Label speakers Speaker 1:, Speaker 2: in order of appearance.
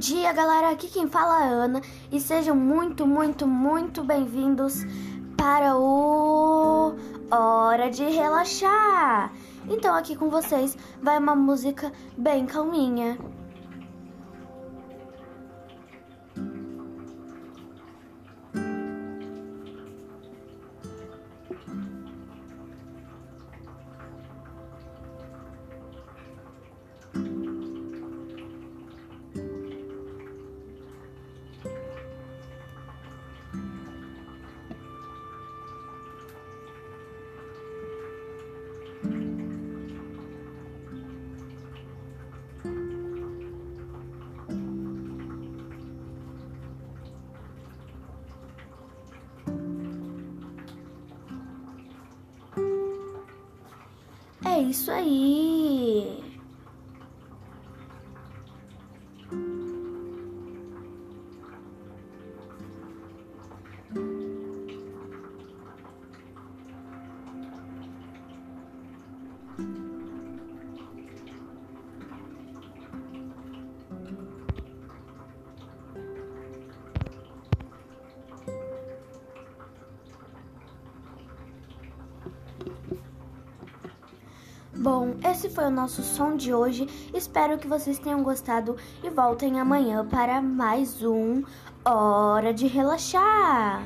Speaker 1: dia, galera. Aqui quem fala é a Ana e sejam muito, muito, muito bem-vindos para o Hora de Relaxar. Então, aqui com vocês vai uma música bem calminha. Isso aí. Bom, esse foi o nosso som de hoje. Espero que vocês tenham gostado e voltem amanhã para mais um Hora de Relaxar.